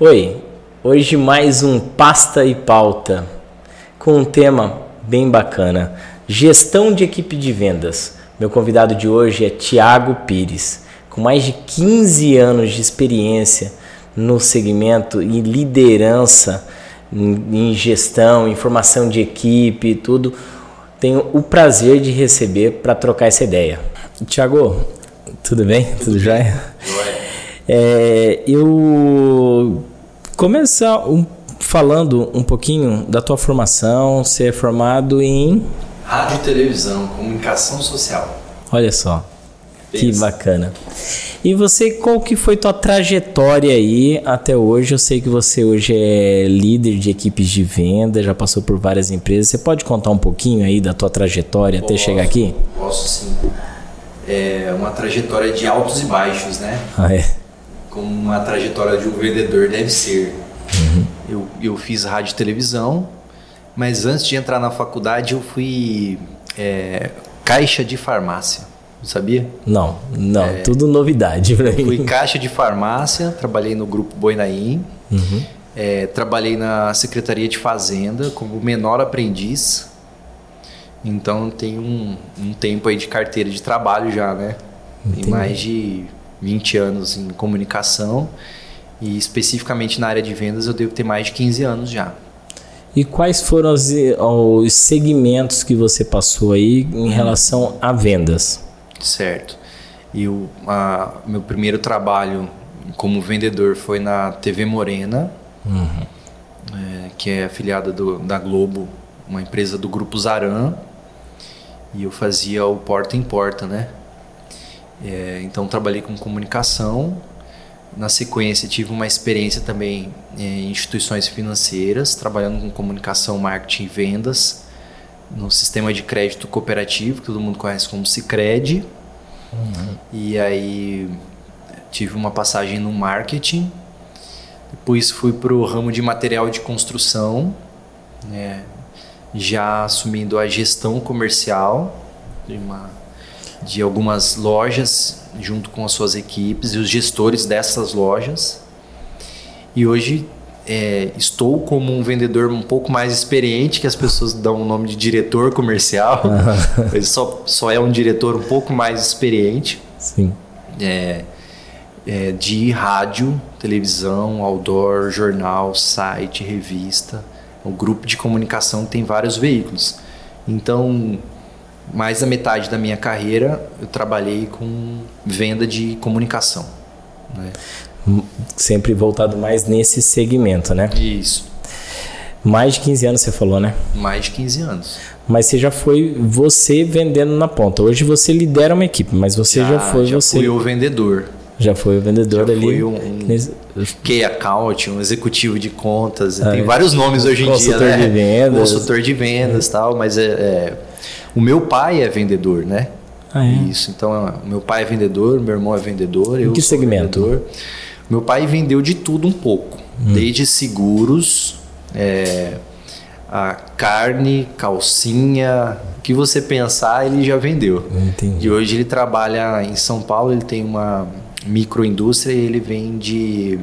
Oi, hoje mais um Pasta e Pauta com um tema bem bacana: gestão de equipe de vendas. Meu convidado de hoje é Tiago Pires, com mais de 15 anos de experiência no segmento e liderança em gestão, informação de equipe, tudo. Tenho o prazer de receber para trocar essa ideia. Tiago, tudo bem? Tudo jóia? É, eu começar um, falando um pouquinho da tua formação. Você é formado em rádio e televisão, comunicação social. Olha só, que bacana. E você, qual que foi tua trajetória aí até hoje? Eu sei que você hoje é líder de equipes de venda, já passou por várias empresas. Você pode contar um pouquinho aí da tua trajetória posso, até chegar aqui? Posso sim. É uma trajetória de altos e baixos, né? Ah, é? Como uma trajetória de um vendedor deve ser. Uhum. Eu, eu fiz rádio e televisão, mas antes de entrar na faculdade eu fui é, caixa de farmácia. Sabia? Não, não, é, tudo novidade para mim. Fui caixa de farmácia, trabalhei no grupo Boinaim, uhum. é, trabalhei na Secretaria de Fazenda como menor aprendiz. Então tem um, um tempo aí de carteira de trabalho já, né? Entendi. Tem mais de 20 anos em comunicação e especificamente na área de vendas eu devo ter mais de 15 anos já. E quais foram os, os segmentos que você passou aí em relação a vendas? Certo. E o meu primeiro trabalho como vendedor foi na TV Morena, uhum. é, que é afiliada do, da Globo, uma empresa do Grupo Zaran. E eu fazia o porta em porta, né? É, então trabalhei com comunicação. Na sequência tive uma experiência também em instituições financeiras, trabalhando com comunicação, marketing e vendas no sistema de crédito cooperativo, que todo mundo conhece como Sicredi. Uhum. E aí tive uma passagem no marketing. Depois fui para o ramo de material de construção, né? já assumindo a gestão comercial de, uma, de algumas lojas, junto com as suas equipes e os gestores dessas lojas. E hoje é, estou como um vendedor um pouco mais experiente, que as pessoas dão o nome de diretor comercial. Ele só, só é um diretor um pouco mais experiente. Sim. É, é, de rádio, televisão, outdoor, jornal, site, revista. O grupo de comunicação tem vários veículos. Então, mais da metade da minha carreira eu trabalhei com venda de comunicação. Né? sempre voltado mais nesse segmento, né? Isso. Mais de 15 anos você falou, né? Mais de 15 anos. Mas você já foi você vendendo na ponta. Hoje você lidera uma equipe, mas você já, já foi já você. fui o vendedor. Já foi o vendedor já ali. Fui um, um key account, um executivo de contas. Ah, tem vários nomes hoje em dia, né? De vendas. Consultor de vendas, é. tal. Mas é, é, o meu pai é vendedor, né? Ah, é? Isso. Então, o meu pai é vendedor, meu irmão é vendedor. Em eu que segmento? Vendedor. Meu pai vendeu de tudo um pouco, hum. desde seguros, é, a carne, calcinha, o que você pensar ele já vendeu. Entendi. E hoje ele trabalha em São Paulo, ele tem uma microindústria e ele vende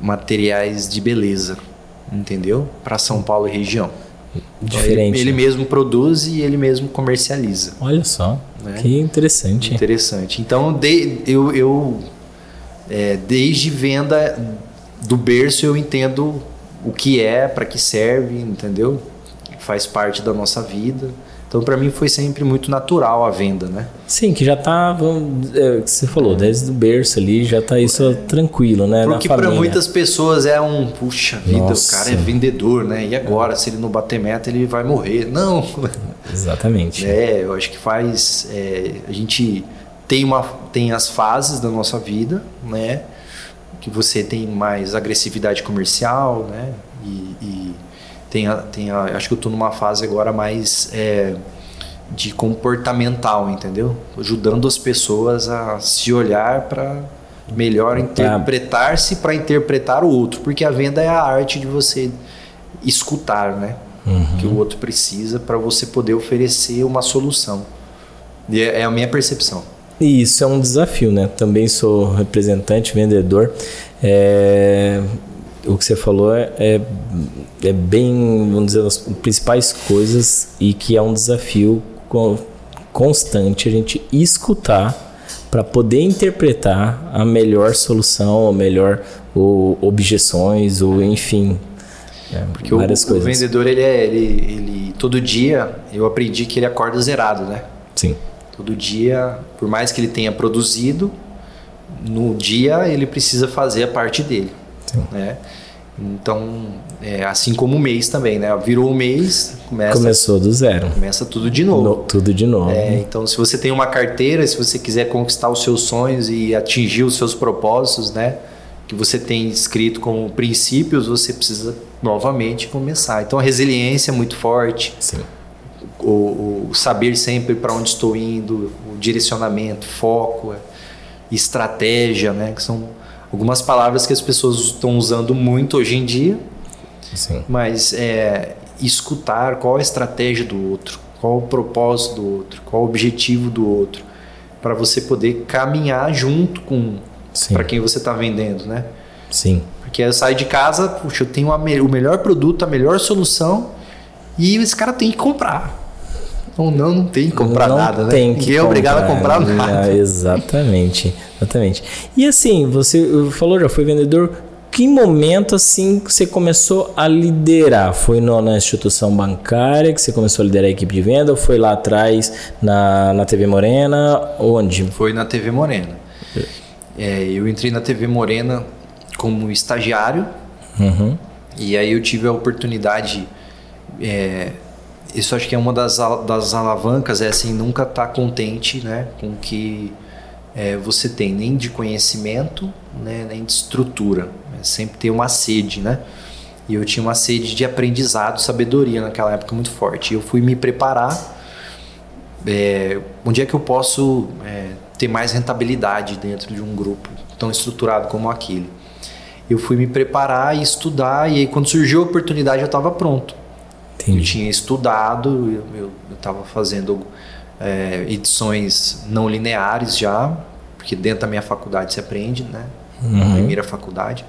materiais de beleza, entendeu? Para São Paulo e região. Diferente. Ele, ele, mesmo produz e ele mesmo comercializa. Olha só, né? que interessante. Interessante. Então, de, eu, eu é, desde venda do berço eu entendo o que é, para que serve, entendeu? Faz parte da nossa vida. Então, para mim, foi sempre muito natural a venda, né? Sim, que já tá, é, que você falou, desde o berço ali, já tá isso é. tranquilo, né? Porque para muitas pessoas é um, puxa vida, Nossa. o cara é vendedor, né? E agora, é. se ele não bater meta, ele vai morrer. Não! Exatamente. É, eu acho que faz. É, a gente tem, uma, tem as fases da nossa vida, né? Que você tem mais agressividade comercial, né? E, e tem, a, tem a, acho que eu estou numa fase agora mais é, de comportamental, entendeu? Ajudando as pessoas a se olhar para melhor interpretar-se para interpretar o outro, porque a venda é a arte de você escutar, né? Uhum. Que o outro precisa para você poder oferecer uma solução. E é, é a minha percepção. E isso é um desafio, né? Também sou representante, vendedor. É... o que você falou é, é, é, bem, vamos dizer, as principais coisas e que é um desafio constante a gente escutar para poder interpretar a melhor solução, a melhor ou, objeções, ou enfim, é, Porque o, o vendedor, ele é, ele, ele, todo dia, eu aprendi que ele acorda zerado, né? Sim. Todo dia, por mais que ele tenha produzido, no dia ele precisa fazer a parte dele, Sim. né? Então, é, assim como o mês também, né? Virou o mês, começa, começou do zero. Começa tudo de novo. No, tudo de novo. É, então, se você tem uma carteira, se você quiser conquistar os seus sonhos e atingir os seus propósitos, né? Que você tem escrito como princípios, você precisa novamente começar. Então, a resiliência é muito forte. Sim. O, o saber sempre para onde estou indo, o direcionamento, foco, estratégia, né? Que são algumas palavras que as pessoas estão usando muito hoje em dia. Sim. Mas é, escutar qual a estratégia do outro, qual o propósito do outro, qual o objetivo do outro, para você poder caminhar junto com para quem você está vendendo, né? Sim. Porque eu saio de casa, puxa, eu tenho a, o melhor produto, a melhor solução e esse cara tem que comprar. Ou não, não tem que comprar não nada, né? Tem que Ninguém é obrigado a comprar nada. exatamente, exatamente. E assim, você falou, já foi vendedor. Que momento assim que você começou a liderar? Foi no, na instituição bancária que você começou a liderar a equipe de venda ou foi lá atrás na, na TV Morena? Onde? Foi na TV Morena. É, eu entrei na TV Morena como estagiário uhum. e aí eu tive a oportunidade é, isso acho que é uma das, das alavancas, é assim, nunca estar tá contente né, com o que é, você tem, nem de conhecimento, né, nem de estrutura. É sempre ter uma sede, né? E eu tinha uma sede de aprendizado, sabedoria naquela época muito forte. E eu fui me preparar. É, onde é que eu posso é, ter mais rentabilidade dentro de um grupo tão estruturado como aquele? Eu fui me preparar e estudar, e aí quando surgiu a oportunidade eu estava pronto. Entendi. Eu tinha estudado, eu estava fazendo é, edições não lineares já, porque dentro da minha faculdade se aprende, né? Uhum. Primeira faculdade.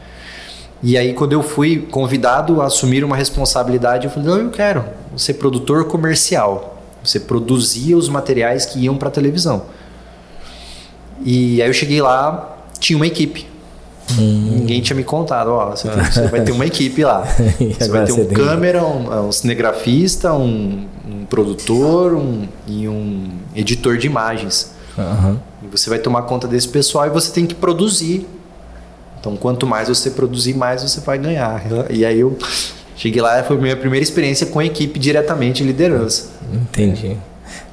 E aí, quando eu fui convidado a assumir uma responsabilidade, eu falei: não, eu quero ser produtor comercial. Você produzia os materiais que iam para televisão. E aí eu cheguei lá, tinha uma equipe. Hum. Ninguém tinha me contado, ó, você, você vai ter uma equipe lá. você vai ter um câmera, um, um cinegrafista, um, um produtor um, e um editor de imagens. Uhum. E você vai tomar conta desse pessoal e você tem que produzir. Então, quanto mais você produzir, mais você vai ganhar. E aí eu cheguei lá, foi minha primeira experiência com a equipe diretamente em liderança. Entendi.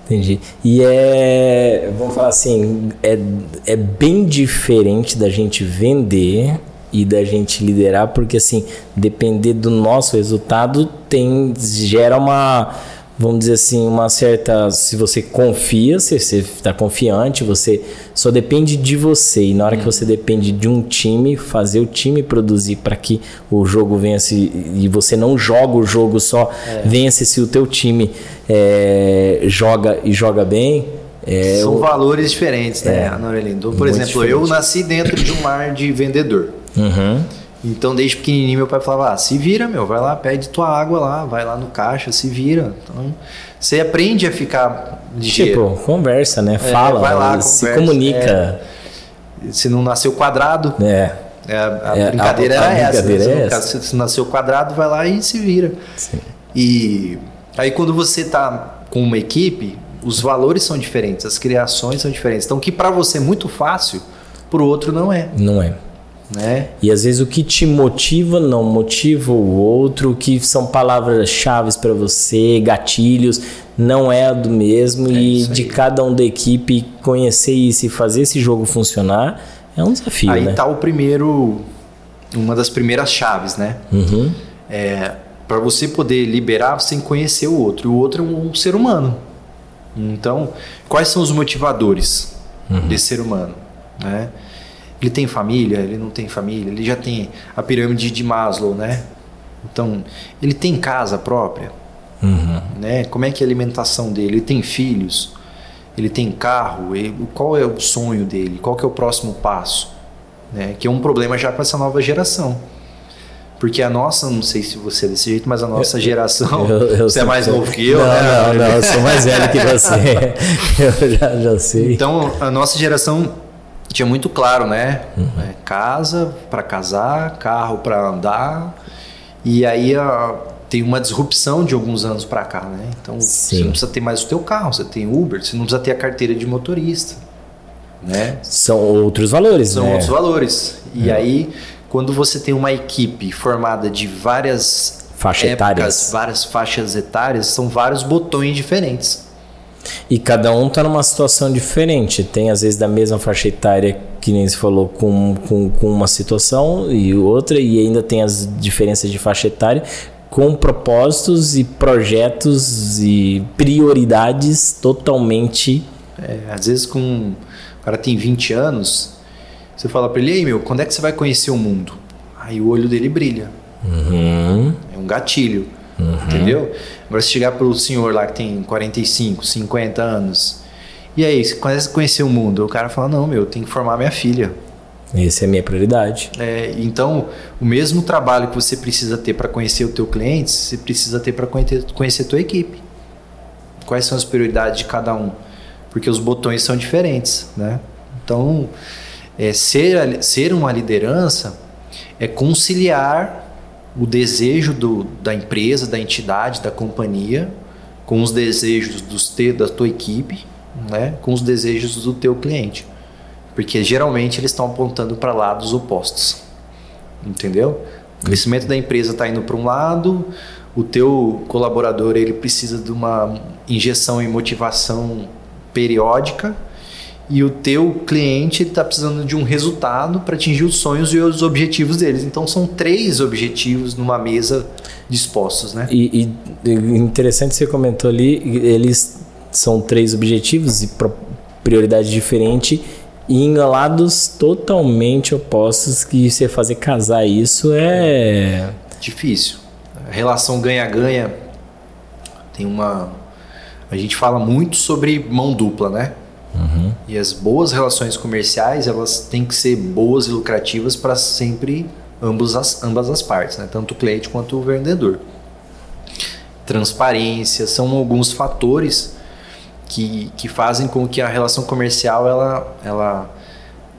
Entendi. E é, vamos falar assim, é, é bem diferente da gente vender e da gente liderar, porque assim, depender do nosso resultado tem gera uma vamos dizer assim, uma certa. Se você confia, se você está confiante, você só depende de você. E na hora que você depende de um time, fazer o time produzir para que o jogo vença e você não joga o jogo só, é. vença se o teu time é, joga e joga bem. É, São o... valores diferentes, né, é, Então, por exemplo, diferente. eu nasci dentro de um mar de vendedor. Uhum. Então, desde pequenininho, meu pai falava: ah, se vira, meu, vai lá, pede tua água lá, vai lá no caixa, se vira. Então, você aprende a ficar ligeiro. Tipo, conversa, né? É, Fala, vai lá, se conversa, comunica. É, se não nasceu quadrado. É. é a, é, brincadeira a, a era brincadeira essa. Né? É essa. Se nasceu quadrado, vai lá e se vira. Sim. E aí, quando você está com uma equipe, os valores são diferentes, as criações são diferentes. Então, o que para você é muito fácil, para o outro não é. Não é. Né? E às vezes o que te motiva não motiva o outro, o que são palavras-chave para você, gatilhos, não é do mesmo. É e de cada um da equipe conhecer isso e fazer esse jogo funcionar é um desafio. Aí né? tá o primeiro, uma das primeiras chaves, né? Uhum. É, para você poder liberar, que conhecer o outro. E o outro é um ser humano. Então, quais são os motivadores uhum. desse ser humano? Né? Ele tem família, ele não tem família, ele já tem a pirâmide de Maslow, né? Então, ele tem casa própria, uhum. né? Como é que é a alimentação dele? Ele tem filhos, ele tem carro, ele, qual é o sonho dele? Qual é o próximo passo? Né? Que é um problema já com essa nova geração. Porque a nossa, não sei se você é desse jeito, mas a nossa geração. Eu, eu você é mais novo que eu, não, né? Não, não, eu sou mais velho que você. eu já, já sei. Então, a nossa geração tinha muito claro, né? Uhum. É, casa para casar, carro para andar. E aí a, tem uma disrupção de alguns anos para cá, né? Então Sim. você não precisa ter mais o teu carro, você tem Uber, você não precisa ter a carteira de motorista, né? São outros valores, São né? outros valores. E é. aí quando você tem uma equipe formada de várias faixas etárias, várias faixas etárias, são vários botões diferentes. E cada um está numa situação diferente. Tem, às vezes, da mesma faixa etária, que nem se falou, com, com, com uma situação e outra, e ainda tem as diferenças de faixa etária, com propósitos e projetos e prioridades totalmente. É, às vezes, com. O cara tem 20 anos, você fala para ele, ei meu, quando é que você vai conhecer o mundo? Aí o olho dele brilha. Uhum. É um gatilho. Uhum. Entendeu? Agora, se chegar para o senhor lá que tem 45, 50 anos, e aí, você começa a conhecer o mundo, o cara fala: Não, meu, eu tenho que formar minha filha. Essa é a minha prioridade. É, então, o mesmo trabalho que você precisa ter para conhecer o teu cliente, você precisa ter para conhecer, a tua equipe. Quais são as prioridades de cada um? Porque os botões são diferentes, né? Então, é, ser, ser uma liderança é conciliar o desejo do, da empresa, da entidade, da companhia, com os desejos dos te, da tua equipe, né, com os desejos do teu cliente. Porque geralmente eles estão apontando para lados opostos. Entendeu? O crescimento da empresa está indo para um lado, o teu colaborador ele precisa de uma injeção e motivação periódica e o teu cliente está precisando de um resultado para atingir os sonhos e os objetivos deles. Então são três objetivos numa mesa dispostos, né? E, e interessante você comentou ali, eles são três objetivos e prioridade diferente e em lados totalmente opostos que você fazer casar isso é difícil. A relação ganha-ganha tem uma a gente fala muito sobre mão dupla, né? Uhum. E as boas relações comerciais, elas têm que ser boas e lucrativas para sempre ambos as, ambas as partes, né? tanto o cliente quanto o vendedor. Transparência são alguns fatores que, que fazem com que a relação comercial ela, ela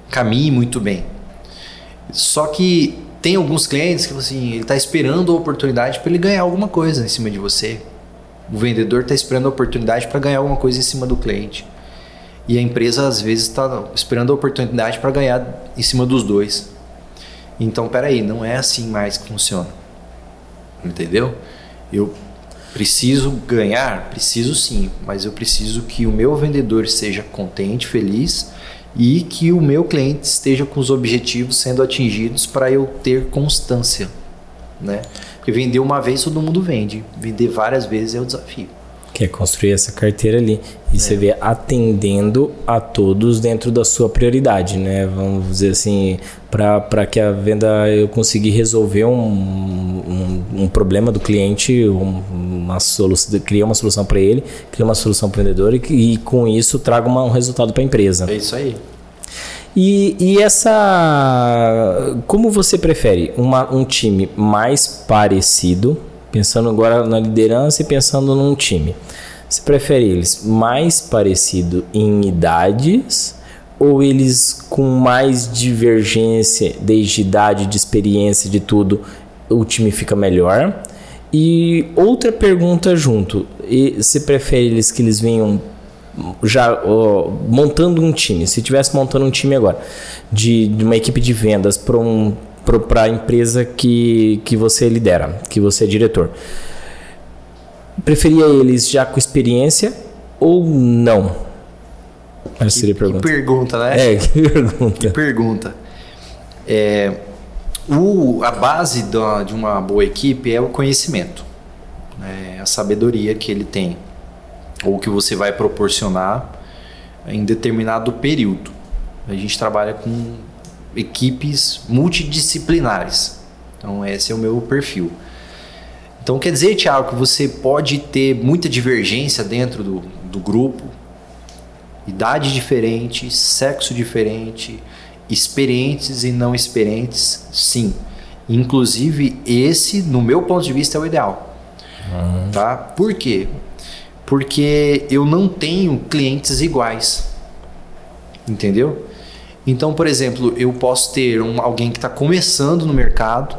caminhe muito bem. Só que tem alguns clientes que assim, ele está esperando a oportunidade para ele ganhar alguma coisa em cima de você. O vendedor está esperando a oportunidade para ganhar alguma coisa em cima do cliente. E a empresa às vezes está esperando a oportunidade para ganhar em cima dos dois. Então, peraí, não é assim mais que funciona. Entendeu? Eu preciso ganhar, preciso sim, mas eu preciso que o meu vendedor seja contente, feliz e que o meu cliente esteja com os objetivos sendo atingidos para eu ter constância, né? Porque vender uma vez todo mundo vende, vender várias vezes é o desafio que é construir essa carteira ali. E é. você vê atendendo a todos dentro da sua prioridade, né? Vamos dizer assim, para que a venda eu conseguir resolver um, um, um problema do cliente, uma solução, criar uma solução para ele, criar uma solução para o vendedor e, e, com isso traga uma, um resultado para a empresa. É isso aí. E, e, essa. Como você prefere? Uma, um time mais parecido Pensando agora na liderança e pensando num time. Você prefere eles mais parecido em idades ou eles com mais divergência desde idade, de experiência, de tudo, o time fica melhor? E outra pergunta junto, e você prefere eles que eles venham já ó, montando um time, se tivesse montando um time agora, de, de uma equipe de vendas para um para a empresa que, que você lidera, que você é diretor. Preferia eles já com experiência ou não? Essa seria a pergunta. Que pergunta, né? É, que pergunta. Que pergunta. É, o, a base da, de uma boa equipe é o conhecimento, é a sabedoria que ele tem, ou que você vai proporcionar em determinado período. A gente trabalha com equipes multidisciplinares. Então, esse é o meu perfil. Então, quer dizer, Tiago, que você pode ter muita divergência dentro do, do grupo, idade diferente, sexo diferente, experientes e não experientes, sim. Inclusive, esse, no meu ponto de vista, é o ideal. Uhum. Tá? Por quê? Porque eu não tenho clientes iguais. Entendeu? Então, por exemplo, eu posso ter um, alguém que está começando no mercado,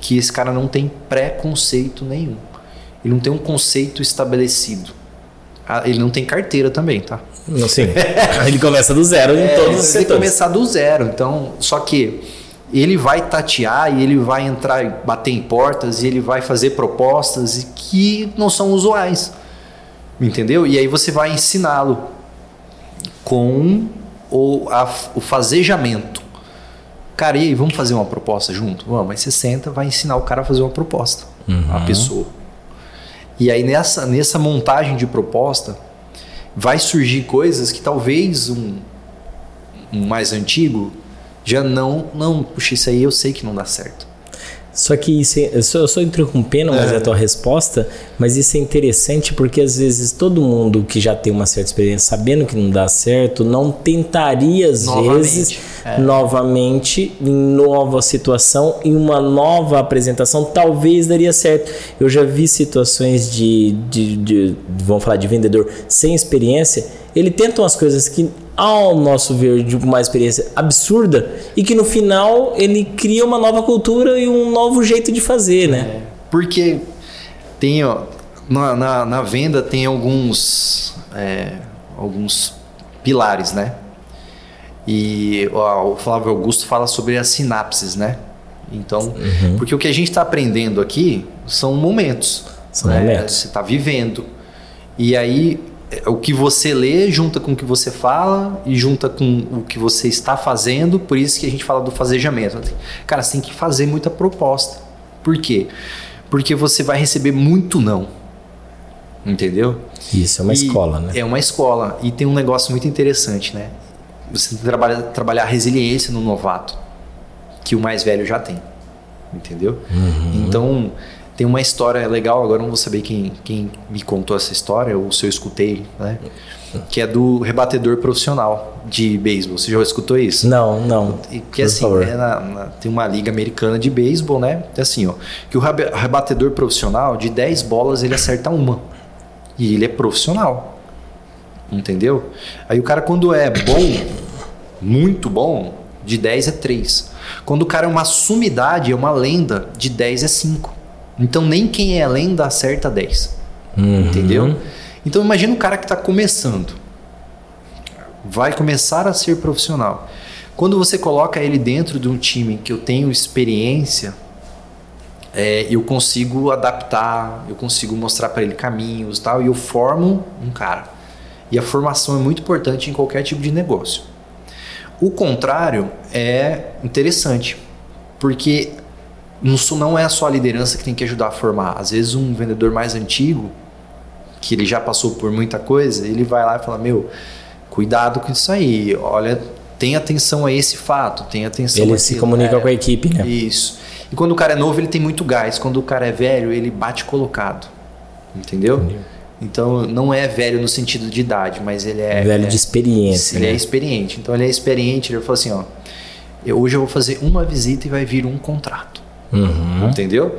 que esse cara não tem preconceito nenhum. Ele não tem um conceito estabelecido. Ah, ele não tem carteira também, tá? Sim. ele começa do zero em é, todos os setores. Ele começar do zero. Então, só que ele vai tatear e ele vai entrar e bater em portas e ele vai fazer propostas que não são usuais. Entendeu? E aí você vai ensiná-lo com o, a, o fazejamento. Cara, e aí, vamos fazer uma proposta junto? Vamos, mas você senta, vai ensinar o cara a fazer uma proposta, uhum. a pessoa. E aí nessa, nessa montagem de proposta, vai surgir coisas que talvez um, um mais antigo já não, não, puxa, isso aí eu sei que não dá certo. Só que isso é, eu, só, eu só interrompendo, mas é. a tua resposta, mas isso é interessante porque às vezes todo mundo que já tem uma certa experiência, sabendo que não dá certo, não tentaria às novamente, vezes é. novamente em nova situação, em uma nova apresentação, talvez daria certo. Eu já vi situações de, de, de vamos falar de vendedor sem experiência, ele tenta umas coisas que ao nosso ver, de uma experiência absurda e que no final ele cria uma nova cultura e um novo jeito de fazer, né? Porque tem, ó, na, na, na venda tem alguns, é, alguns pilares, né? E ó, o Flávio Augusto fala sobre as sinapses, né? Então, uhum. porque o que a gente está aprendendo aqui são momentos. São né? momentos. Você está vivendo. E aí o que você lê junta com o que você fala e junta com o que você está fazendo, por isso que a gente fala do fazejamento. Cara, você tem que fazer muita proposta. Por quê? Porque você vai receber muito não. Entendeu? Isso é uma e escola, né? É uma escola. E tem um negócio muito interessante, né? Você tem que trabalhar, trabalhar resiliência no novato, que o mais velho já tem. Entendeu? Uhum. Então, tem uma história legal, agora não vou saber quem, quem me contou essa história, ou se eu escutei, né? Que é do rebatedor profissional de beisebol. Você já escutou isso? Não, não. Que assim, é na, na, tem uma liga americana de beisebol, né? É assim, ó. Que o rebatedor profissional, de 10 bolas, ele acerta uma. E ele é profissional. Entendeu? Aí o cara, quando é bom, muito bom, de 10 é 3. Quando o cara é uma sumidade, é uma lenda, de 10 é 5. Então nem quem é lenda acerta 10. Uhum. Entendeu? Então imagina um cara que está começando. Vai começar a ser profissional. Quando você coloca ele dentro de um time que eu tenho experiência, é, eu consigo adaptar, eu consigo mostrar para ele caminhos tal, e eu formo um cara. E a formação é muito importante em qualquer tipo de negócio. O contrário é interessante, porque isso não é só a liderança que tem que ajudar a formar. Às vezes um vendedor mais antigo, que ele já passou por muita coisa, ele vai lá e fala, meu, cuidado com isso aí, olha, tem atenção a esse fato, tem atenção ele a se comunica é, com a equipe, né? Isso. E quando o cara é novo, ele tem muito gás. Quando o cara é velho, ele bate colocado. Entendeu? Entendi. Então não é velho no sentido de idade, mas ele é velho é, de experiência. Ele é né? é experiente. Então ele é experiente. Ele falou assim, ó, eu, hoje eu vou fazer uma visita e vai vir um contrato. Uhum. Entendeu?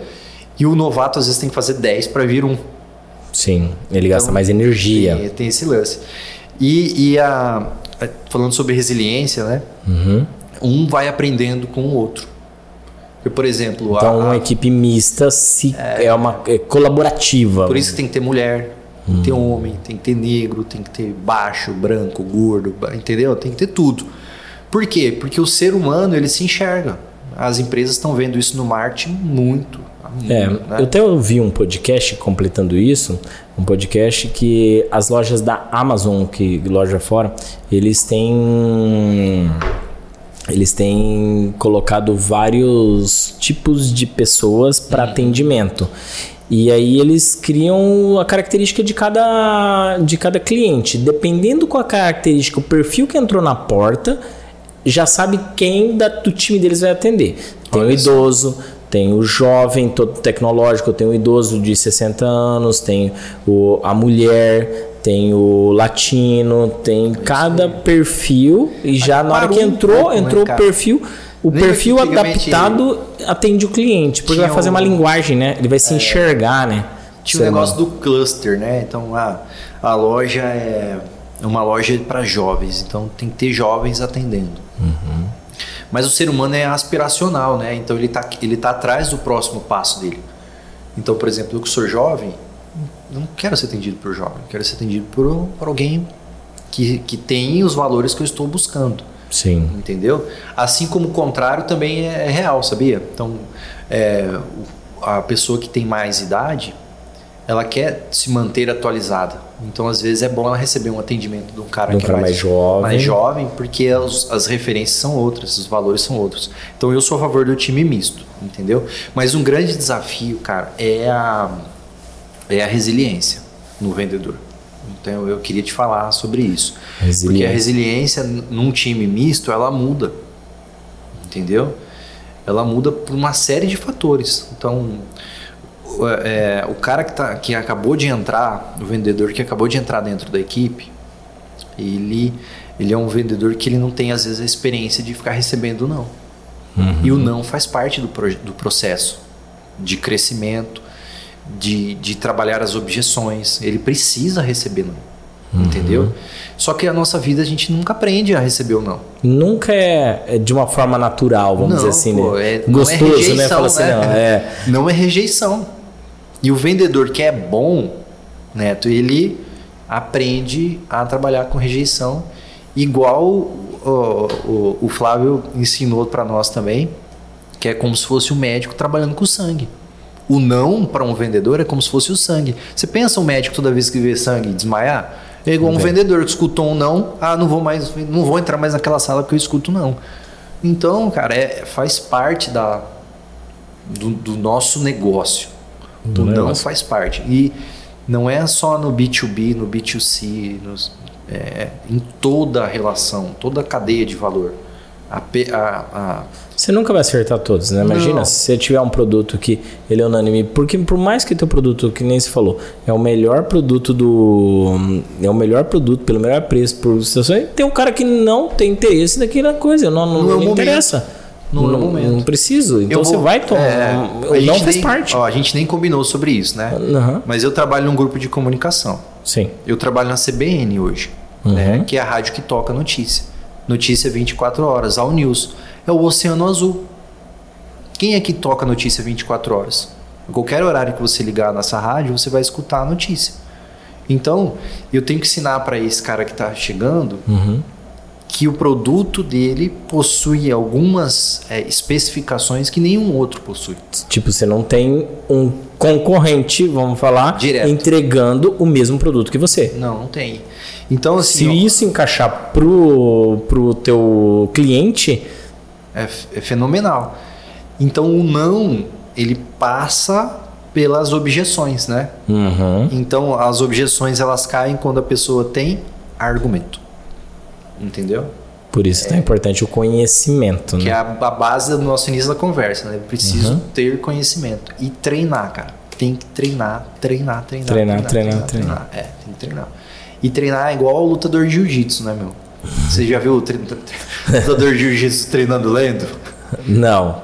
E o novato às vezes tem que fazer 10 para vir um. Sim, ele então, gasta mais energia. Tem, tem esse lance. E, e a, falando sobre resiliência, né? Uhum. Um vai aprendendo com o outro. Porque, por exemplo, então a, uma equipe mista se é, é uma é colaborativa. Por isso que tem que ter mulher, tem que ter uhum. homem, tem que ter negro, tem que ter baixo, branco, gordo, entendeu? Tem que ter tudo. Por quê? Porque o ser humano ele se enxerga as empresas estão vendo isso no marketing muito. É, né? Eu até ouvi um podcast completando isso, um podcast que as lojas da Amazon, que loja fora, eles têm eles têm colocado vários tipos de pessoas para uhum. atendimento. E aí eles criam a característica de cada, de cada cliente. Dependendo com a característica, o perfil que entrou na porta, já sabe quem da, do time deles vai atender. Tem Olha o idoso, isso. tem o jovem todo tecnológico, tem o idoso de 60 anos, tem o, a mulher, tem o latino, tem cada perfil e já na hora que entrou, né, entrou o perfil O perfil adaptado atende o cliente, porque vai fazer uma linguagem, né? Ele vai se enxergar, né? Tinha o negócio do cluster, né? Então a, a loja é uma loja para jovens, então tem que ter jovens atendendo. Mas o ser humano é aspiracional, né? Então ele tá, ele tá atrás do próximo passo dele. Então, por exemplo, eu que sou jovem, não quero ser atendido por jovem, quero ser atendido por, por alguém que, que tem os valores que eu estou buscando. Sim. Entendeu? Assim como o contrário também é real, sabia? Então, é, a pessoa que tem mais idade, ela quer se manter atualizada. Então, às vezes, é bom ela receber um atendimento de um cara De um que cara é mais jovem. mais jovem, porque os- as referências são outras, os valores são outros. Então, eu sou a favor do time misto, entendeu? Mas um grande desafio, cara, é a, é a resiliência no vendedor. Então, eu queria te falar sobre isso. Porque a Resiliência. num time misto, ela muda. Entendeu? Ela muda por uma série de fatores. Então, é, o cara que, tá, que acabou de entrar, o vendedor que acabou de entrar dentro da equipe, ele, ele é um vendedor que ele não tem, às vezes, a experiência de ficar recebendo não. E o não faz parte do, do processo de crescimento, de, de trabalhar as objeções. Ele precisa receber não. Entendeu? Só que a nossa vida a gente nunca aprende a receber o não. Nunca é é de uma forma natural, vamos não, dizer assim, pô, né? é, não é Gostoso, rejeição, né? Fala assim, não, é. Não é rejeição. E o vendedor que é bom, Neto, ele aprende a trabalhar com rejeição, igual o, o, o Flávio ensinou para nós também, que é como se fosse um médico trabalhando com sangue. O não para um vendedor é como se fosse o sangue. Você pensa um médico toda vez que vê sangue desmaiar? É igual um vendedor que escutou um não, ah, não vou mais, não vou entrar mais naquela sala que eu escuto não. Então, cara, é, faz parte da, do, do nosso negócio. Do não faz parte. E não é só no B2B, no B2C, nos, é, em toda a relação, toda a cadeia de valor. A, a- a- Você nunca vai acertar todos, né? Imagina Não. se você tiver um produto que ele é unânime, porque por mais que teu produto, que nem se falou, é o melhor produto do é o melhor produto pelo melhor preço por situação, tem um cara que não tem interesse naquela coisa, não, não, Não é não momento. Interessa. Não o momento. não preciso. Então eu você vou- vai tomar. é, o a gente não faz nem- parte. ó, a gente nem combinou sobre isso, né? Aham. Mas eu trabalho num grupo de comunicação. Sim. Eu trabalho na CBN hoje, Uhum. né? que é a rádio que toca notícia. Notícia 24 horas, All News. É o Oceano Azul. Quem é que toca notícia 24 horas? A qualquer horário que você ligar nessa rádio, você vai escutar a notícia. Então, eu tenho que ensinar para esse cara que está chegando Uhum. Que o produto dele possui algumas é, especificações que nenhum outro possui. Tipo, você não tem um concorrente, vamos falar, Direto. entregando o mesmo produto que você. Não, não tem. Então, assim, Se ó, isso encaixar pro, pro teu cliente, É, é fenomenal. Então o não, ele passa pelas objeções, né? uhum, Então as objeções elas caem quando a pessoa tem argumento. Entendeu? por isso é. é importante o conhecimento. Que Né? é a, a base do nosso início da conversa, né? Eu preciso ter conhecimento e treinar, cara. Tem que treinar, treinar, treinar. Treinar, treinar, treinar. É, tem que treinar. E treinar é igual ao lutador de jiu-jitsu, né, meu? Você já viu o tre- lutador de jiu-jitsu treinando lendo? Não.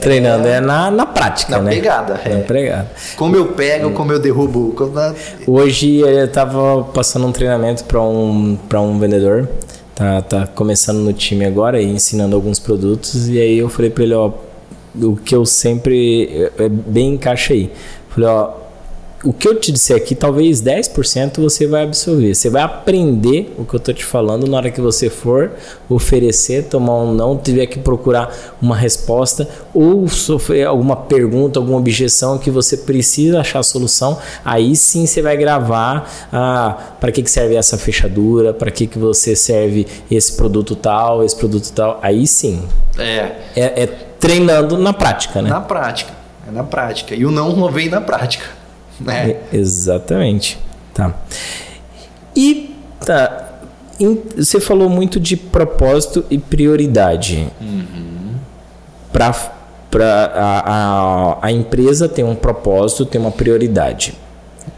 Treinando é, na, na prática, Na né? pegada, é. Na pegada. Como eu pego, como eu derrubo. Como na- Hoje eu tava passando um treinamento para um, pra um vendedor. Tá, tá começando no time agora e ensinando alguns produtos. E aí eu falei para ele, ó, o que eu sempre. É bem encaixa aí. Falei, ó, o que eu te disser aqui, talvez 10% você vai absorver. Você vai aprender o que eu tô te falando na hora que você for oferecer, tomar um não, tiver que procurar uma resposta ou sofrer alguma pergunta, alguma objeção que você precisa achar a solução. Aí sim você vai gravar ah, para que, que serve essa fechadura, para que, que você serve esse produto tal, esse produto tal. Aí sim. É, É, é treinando na prática, né? na prática. É na prática. E o não vem na prática. Né? É, exatamente. Tá. E tá. você falou muito de propósito e prioridade. Para a, a, a empresa tem um propósito, tem uma prioridade.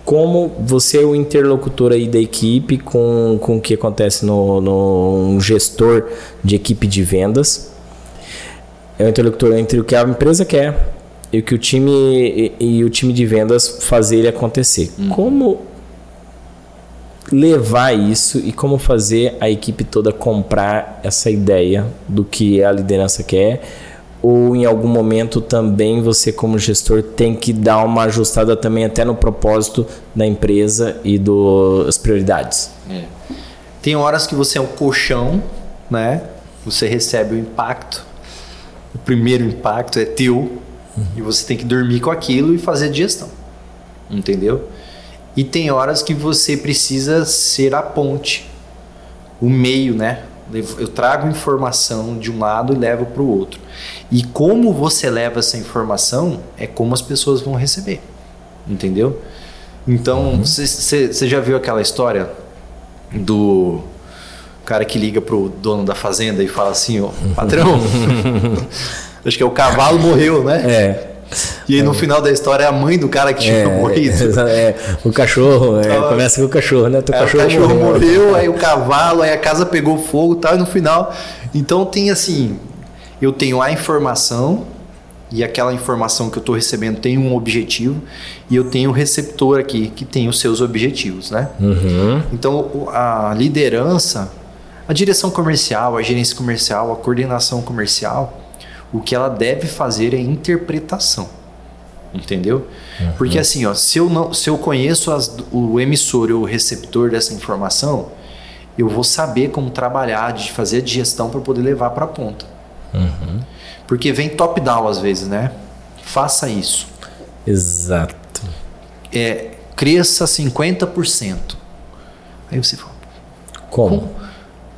Como você é o interlocutor aí da equipe com, com o que acontece no, no um gestor de equipe de vendas, é o interlocutor entre o que a empresa quer e o que o time e, e o time de vendas fazer ele acontecer. Hum. Como levar isso e como fazer a equipe toda comprar essa ideia do que a liderança quer? Ou em algum momento também você, como gestor, tem que dar uma ajustada também até no propósito da empresa e das prioridades? É. Tem horas que você é um colchão, né? Você recebe o impacto. O primeiro impacto é teu uhum. e você tem que dormir com aquilo e fazer gestão. Entendeu? E tem horas que você precisa ser a ponte, o meio, né? Eu trago informação de um lado e levo para o outro. E como você leva essa informação é como as pessoas vão receber. Entendeu? Então, você uhum. já viu aquela história do cara que liga pro dono da fazenda e fala assim, ó, patrão, acho que é o cavalo morreu, né? É. E aí no final da história é a mãe do cara que tinha é, morrido. É, o cachorro, é, então, começa com o cachorro, né? Teu cachorro, o cachorro morreu, morreu, aí o cavalo, aí a casa pegou fogo e tal, e no final. Então tem assim, eu tenho a informação e aquela informação que eu estou recebendo tem um objetivo e eu tenho o receptor aqui que tem os seus objetivos, né? Uhum. Então a liderança, a direção comercial, a gerência comercial, a coordenação comercial, o que ela deve fazer é interpretação. Entendeu? Uhum. Porque assim, ó, se eu não, se eu conheço as, o emissor ou o receptor dessa informação, eu vou saber como trabalhar, de fazer a digestão para poder levar para a ponta. Uhum. Porque vem top-down às vezes, né? Faça isso. Exato. É, cresça 50%. Aí você fala. Como?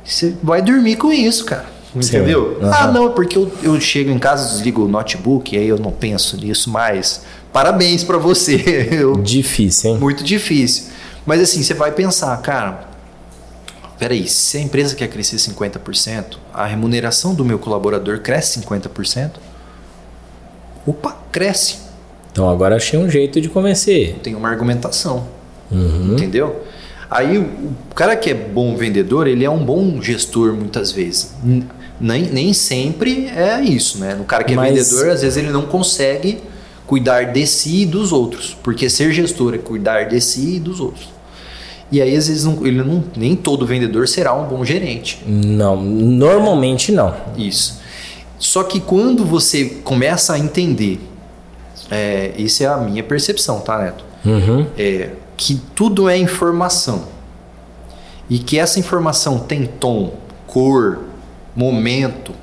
Você vai dormir com isso, cara. Entendeu? Uhum. Ah, não, porque eu, eu chego em casa, desligo o notebook, e aí eu não penso nisso mais. Parabéns para você. Eu, difícil, hein? Muito difícil. Mas assim, você vai pensar, cara, peraí, se a empresa quer crescer 50%, a remuneração do meu colaborador cresce 50%? Opa, cresce. Então agora achei um jeito de convencer. Tem uma argumentação. Uhum. Entendeu? Aí o cara que é bom vendedor, ele é um bom gestor muitas vezes nem, nem sempre é isso, né? No cara que é Mas... vendedor, às vezes ele não consegue cuidar de si e dos outros, porque ser gestor é cuidar de si e dos outros. E aí, às vezes, não, ele não, nem todo vendedor será um bom gerente. Não, normalmente não. Isso. Só que quando você começa a entender, é, isso é a minha percepção, tá, Neto? Uhum. É, que tudo é informação. E que essa informação tem tom, cor, momento,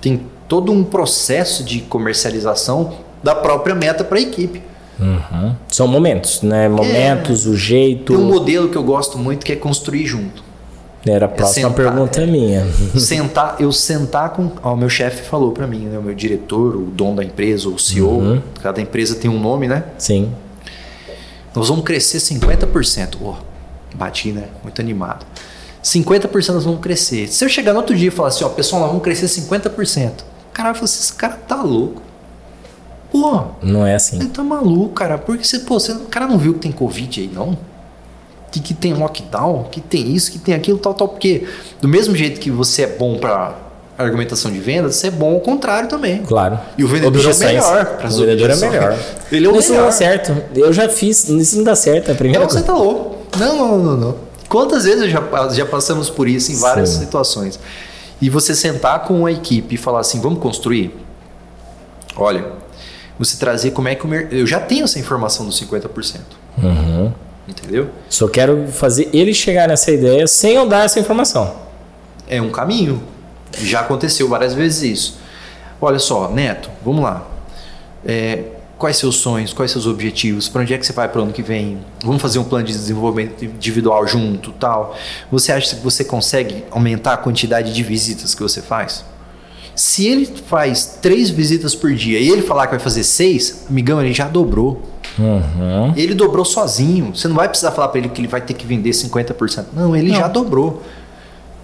tem todo um processo de comercialização da própria meta para a equipe. Uhum. São momentos, né? Momentos, é, o jeito. Tem um modelo que eu gosto muito que é construir junto. Era a é próxima é sentar, pergunta é, minha. sentar, eu sentar com. o meu chefe falou para mim, né, o meu diretor, o dono da empresa, o CEO, uhum. cada empresa tem um nome, né? Sim. Nós vamos crescer 50%. Oh, bati, né? Muito animado. 50% nós vamos crescer. Se eu chegar no outro dia e falar assim, ó, pessoal, nós vamos crescer 50%. O cara vai falar assim, esse cara tá louco. Pô, não é assim. Ele tá maluco, cara. Porque você, pô, você, o cara não viu que tem Covid aí, não? Que, que tem lockdown, que tem isso, que tem aquilo, tal, tal. Porque do mesmo jeito que você é bom para argumentação de vendas, você é bom ao contrário também. Claro. E o vendedor é Objeções. é melhor. O vendedor é melhor. Ele é o isso melhor. não dá certo. Eu já fiz, isso não dá certo. É a primeira então coisa. você tá louco. Não, não, não, não. Quantas vezes já, já passamos por isso em várias Sim. situações? E você sentar com a equipe e falar assim, vamos construir? Olha, você trazer como é que o mercado. Eu já tenho essa informação dos 50%. Uhum. Entendeu? Só quero fazer ele chegar nessa ideia sem eu dar essa informação. É um caminho. Já aconteceu várias vezes isso. Olha só, Neto, vamos lá. É, quais seus sonhos, quais seus objetivos, para onde é que você vai para o ano que vem, vamos fazer um plano de desenvolvimento individual junto, tal. Você acha que você consegue aumentar a quantidade de visitas que você faz? Se ele faz três visitas por dia e ele falar que vai fazer seis, amigão, ele já dobrou. Uhum. Ele dobrou sozinho. Você não vai precisar falar para ele que ele vai ter que vender 50%. Não, ele não. já dobrou.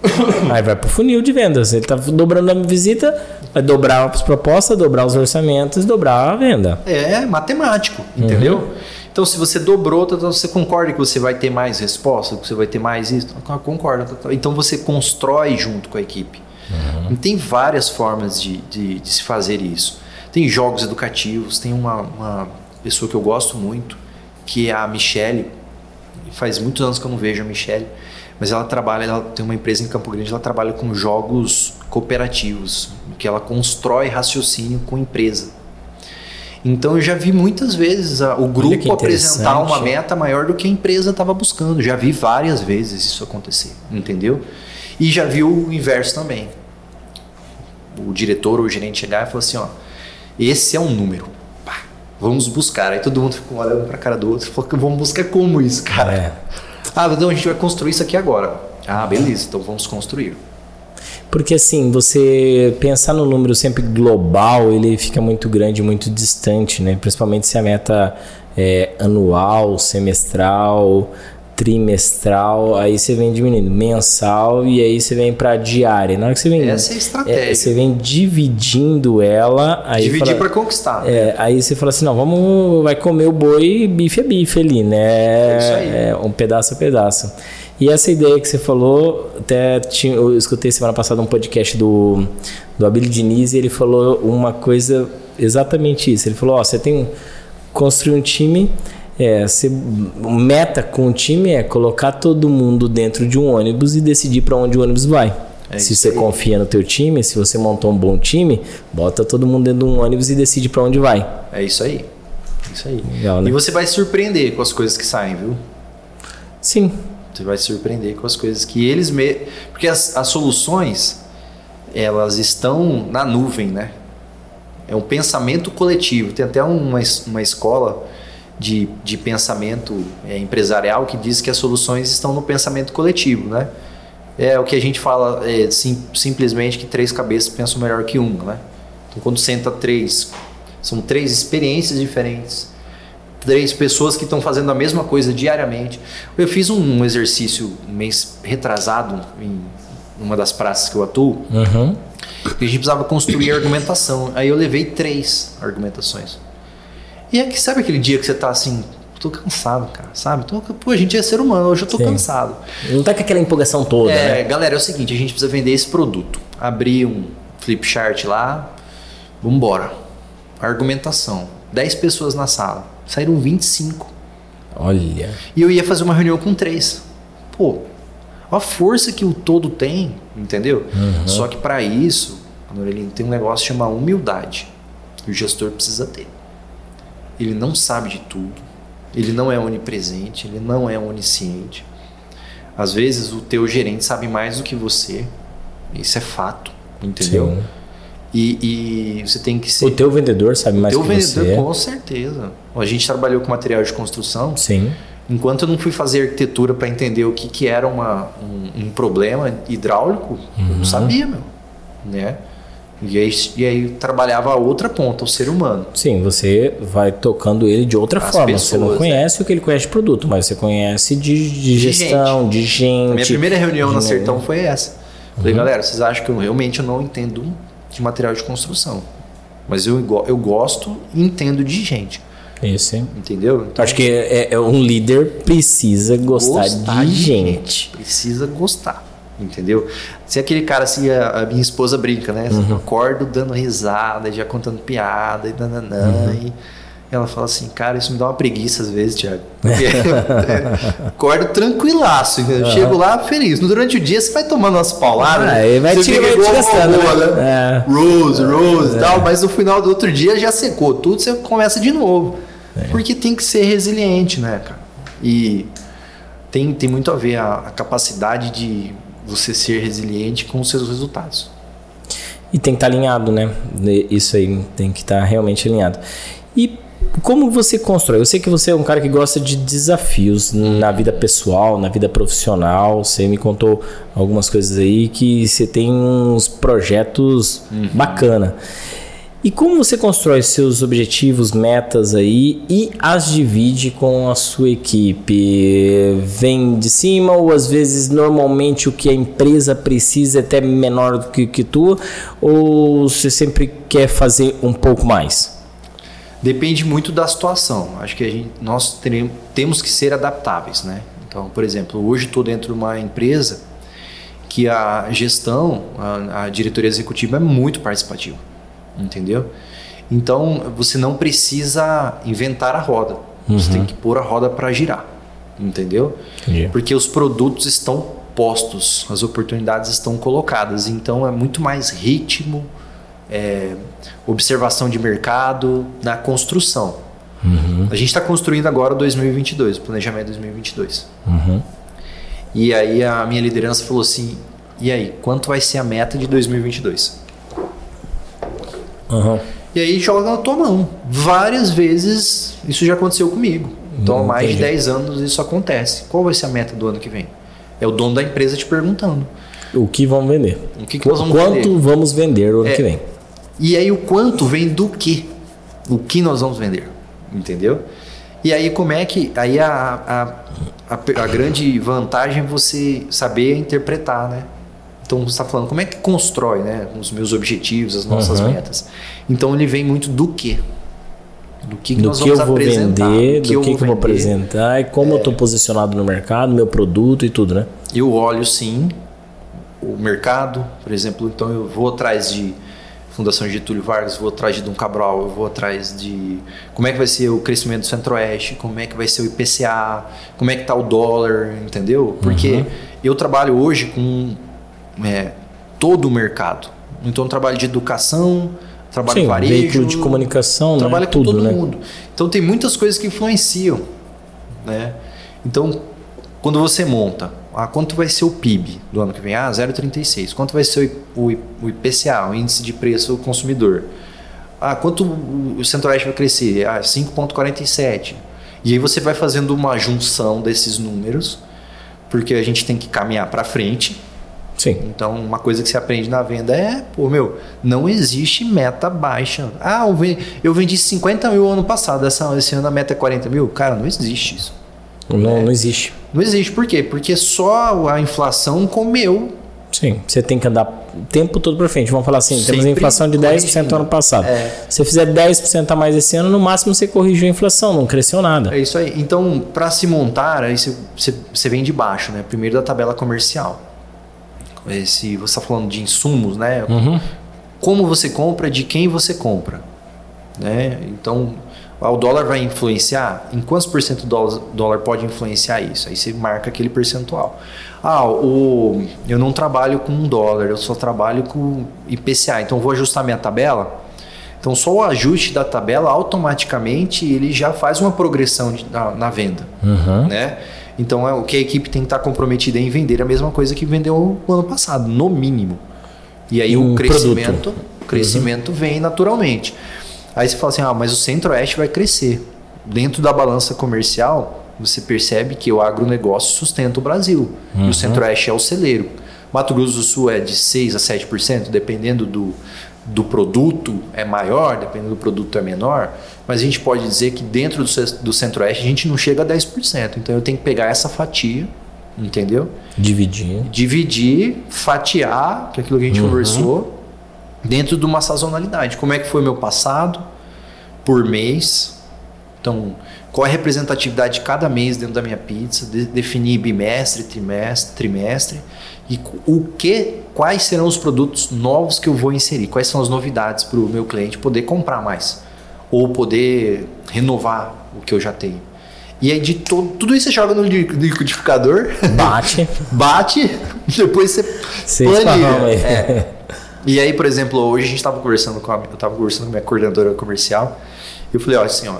Aí vai pro funil de vendas. Ele tá dobrando a visita, vai dobrar as propostas, dobrar os orçamentos, dobrar a venda. É matemático, entendeu? Uhum. Então, se você dobrou, tá, tá, você concorda que você vai ter mais resposta, que você vai ter mais isso? Concorda. Tá, então, você constrói junto com a equipe. Uhum. tem várias formas de, de, de, se fazer isso. Tem jogos educativos, tem uma, uma pessoa que eu gosto muito, que é a Michelle. Faz muitos anos que eu não vejo a Michelle, mas ela trabalha, ela tem uma empresa em Campo Grande, ela trabalha com jogos cooperativos, que ela constrói raciocínio com empresa. Então eu já vi muitas vezes a, o grupo apresentar uma meta maior do que a empresa estava buscando. Já vi várias vezes isso acontecer, entendeu? E já vi o inverso também. O diretor ou o gerente chegar e falar assim, ó, esse é um número. Pá, vamos buscar. Aí todo mundo ficou olhando para a cara do outro e falou, vamos buscar como isso, cara? É. Ah, então a gente vai construir isso aqui agora. Ah, beleza, então vamos construir. Porque assim, você pensar no número sempre global, ele fica muito grande, muito distante, né? Principalmente se a meta é anual, semestral, trimestral, aí você vem diminuindo, mensal e aí você vem para diária. Na hora que você vem, essa é a estratégia. É, você vem dividindo ela, aí dividir para conquistar. É, aí você fala assim, não, vamos, vai comer o boi bife a bife ali, né? É isso aí. É, um pedaço a pedaço. E essa ideia que você falou, até tinha, eu escutei semana passada um podcast do, do Abílio Diniz e ele falou uma coisa exatamente isso. Ele falou: Ó, você tem construir um time. É, você, meta com o time é colocar todo mundo dentro de um ônibus e decidir para onde o ônibus vai. É se você aí. confia no teu time, se você montou um bom time, bota todo mundo dentro de um ônibus e decide para onde vai. É isso aí. É isso aí. Legal, né? E você vai se surpreender com as coisas que saem, viu? Sim. Você vai se surpreender com as coisas que eles me... porque as, as soluções elas estão na nuvem, né? É um pensamento coletivo. Tem até uma, uma escola de, de pensamento é, empresarial que diz que as soluções estão no pensamento coletivo, né? É o que a gente fala é, sim, simplesmente que três cabeças pensam melhor que uma, né? Então quando senta três, são três experiências diferentes três pessoas que estão fazendo a mesma coisa diariamente. Eu fiz um exercício um mês retrasado em uma das praças que eu atuo. Uhum. E a gente precisava construir argumentação. Aí eu levei três argumentações. E é que sabe aquele dia que você tá assim, tô cansado, cara, sabe? Tô, pô, a gente é ser humano, hoje eu tô Sim. cansado. Não tá com aquela empolgação toda, é, né? Galera, é o seguinte, a gente precisa vender esse produto. Abrir um flip chart lá, vambora. Argumentação. 10 pessoas na sala Saíram 25. Olha. E eu ia fazer uma reunião com três. Pô, a força que o todo tem, entendeu? Uhum. Só que para isso, ele tem um negócio chamado humildade. O gestor precisa ter. Ele não sabe de tudo. Ele não é onipresente, ele não é onisciente. Às vezes o teu gerente sabe mais do que você. Isso é fato, entendeu? Sim. E, e, você tem que ser. O teu vendedor sabe mais que vendedor, você. Com certeza. A gente trabalhou com material de construção. Sim. Enquanto eu não fui fazer arquitetura para entender o que, que era uma, um, um problema hidráulico, uhum. eu não uhum. sabia, meu. Né? E aí, e aí trabalhava a outra ponta, o ser humano. Sim, você vai tocando ele de outra As forma. Pessoas, você não conhece né? o que ele conhece de produto, mas você conhece de, de, de gestão, gente. de gente. A minha primeira reunião na Sertão foi essa. Falei, uhum. galera, vocês acham que eu realmente eu não entendo de material de construção. Mas eu, eu gosto e entendo de gente. Isso. Entendeu? Então, Acho que é, é, um líder precisa gostar, gostar de, de gente. gente. Precisa gostar. Entendeu? Se aquele cara assim, a, a minha esposa brinca, né? Uhum. Eu acordo dando risada, já contando piada e nananã. Uhum. E, ela fala assim, cara, isso me dá uma preguiça às vezes, Thiago. Acordo tranquilaço, uhum. chego lá feliz. Durante o dia você vai tomando umas pauladas. Ah, né? vai você te, vai te gastando, né? né? É. Rose, Rose e é. tal, mas no final do outro dia já secou tudo, você começa de novo. É. Porque tem que ser resiliente, né, cara? E tem, tem muito a ver a, a capacidade de você ser resiliente com os seus resultados. E tem que estar alinhado, né? Isso aí tem que estar realmente alinhado. E como você constrói? Eu sei que você é um cara que gosta de desafios na vida pessoal, na vida profissional. Você me contou algumas coisas aí que você tem uns projetos uhum. bacana. E como você constrói seus objetivos, metas aí e as divide com a sua equipe? Vem de cima ou às vezes normalmente o que a empresa precisa é até menor do que, que tu? Ou você sempre quer fazer um pouco mais? Depende muito da situação. Acho que gente, nós temos que ser adaptáveis, né? Então, por exemplo, hoje estou dentro de uma empresa que a gestão, a, a diretoria executiva é muito participativa, entendeu? Então você não precisa inventar a roda, uhum. você tem que pôr a roda para girar, entendeu? Entendi. Porque os produtos estão postos, as oportunidades estão colocadas, então é muito mais ritmo, é, observação de mercado na construção. Uhum. A gente está construindo agora 2022, o planejamento 2022. Uhum. E aí a minha liderança falou assim: e aí, quanto vai ser a meta de 2022? Uhum. E aí joga na tua mão. Várias vezes isso já aconteceu comigo. Então, há mais entendi. de 10 anos isso acontece. Qual vai ser a meta do ano que vem? É o dono da empresa te perguntando. O que vamos vender? O que, que nós vamos Quanto vender? vamos vender o ano é, que vem? E aí o quanto vem do que? O que nós vamos vender? Entendeu? E aí como é que. Aí a, a, a, a grande vantagem é você saber interpretar, né? Então você está falando, como é que constrói né, os meus objetivos, as nossas uhum. metas? Então ele vem muito do que? Do que, que do nós que vamos eu vou apresentar, vender, do que, eu, que, vou, que eu vou apresentar e como é. eu estou posicionado no mercado, meu produto e tudo, né? Eu olho sim o mercado, por exemplo, então eu vou atrás de Fundação Getúlio Vargas, vou atrás de Dom Cabral, eu vou atrás de como é que vai ser o crescimento do Centro-Oeste, como é que vai ser o IPCA, como é que está o dólar, entendeu? Porque uhum. eu trabalho hoje com é, todo o mercado. Então, trabalho de educação, trabalho Sim, varejo, veículo de comunicação, trabalho né? com Tudo, todo né? mundo. Então, tem muitas coisas que influenciam, né? Então, quando você monta, ah, quanto vai ser o PIB do ano que vem? Ah, 0,36. Quanto vai ser o, o IPCA, o Índice de Preço do Consumidor? Ah, quanto o Centro-Oeste vai crescer? Ah, 5,47. E aí você vai fazendo uma junção desses números, porque a gente tem que caminhar para frente, Sim. Então, uma coisa que você aprende na venda é, pô, meu, não existe meta baixa. Ah, eu vendi 50 mil ano passado, essa, esse ano a meta é 40 mil. Cara, não existe isso. Não, é. não existe. Não existe. Por quê? Porque só a inflação comeu. Sim, você tem que andar o tempo todo para frente. Vamos falar assim, Sempre temos a inflação de 10% ano passado. É. Se você fizer 10% a mais esse ano, no máximo você corrigiu a inflação, não cresceu nada. É isso aí. Então, para se montar, aí você, você, você vem de baixo, né? Primeiro da tabela comercial se você está falando de insumos, né? Uhum. Como você compra, de quem você compra, né? Então, o dólar vai influenciar? Em quantos por cento do dólar pode influenciar isso? Aí você marca aquele percentual. Ah, o, eu não trabalho com um dólar, eu só trabalho com IPCA, então vou ajustar minha tabela. Então, só o ajuste da tabela automaticamente ele já faz uma progressão de, na, na, venda, uhum. né? Então, é o que a equipe tem que estar comprometida em vender a mesma coisa que vendeu o ano passado, no mínimo. E aí um o crescimento, o crescimento uhum. vem naturalmente. Aí você fala assim: "Ah, mas o Centro-Oeste vai crescer". Dentro da balança comercial, você percebe que o agronegócio sustenta o Brasil. Uhum. E o uhum. Centro-Oeste é o celeiro. Mato Grosso do Sul é de 6 a 7%, dependendo do, do produto é maior, dependendo do produto é menor, mas a gente pode dizer que dentro do, do Centro-Oeste a gente não chega a 10%. Então eu tenho que pegar essa fatia, entendeu? Dividir. Dividir, fatiar, que é aquilo que a gente uhum. conversou, dentro de uma sazonalidade. Como é que foi meu passado, por mês. Então, qual é a representatividade de cada mês dentro da minha pizza, de, definir bimestre, trimestre, trimestre e o que, quais serão os produtos novos que eu vou inserir, quais são as novidades para o meu cliente poder comprar mais ou poder renovar o que eu já tenho. E aí de todo, tudo isso você joga no liquidificador, bate, bate, depois você, você planilha. É. E aí, por exemplo, hoje a gente estava conversando com a, eu estava conversando com a minha coordenadora comercial, e eu falei, ó, assim, ó,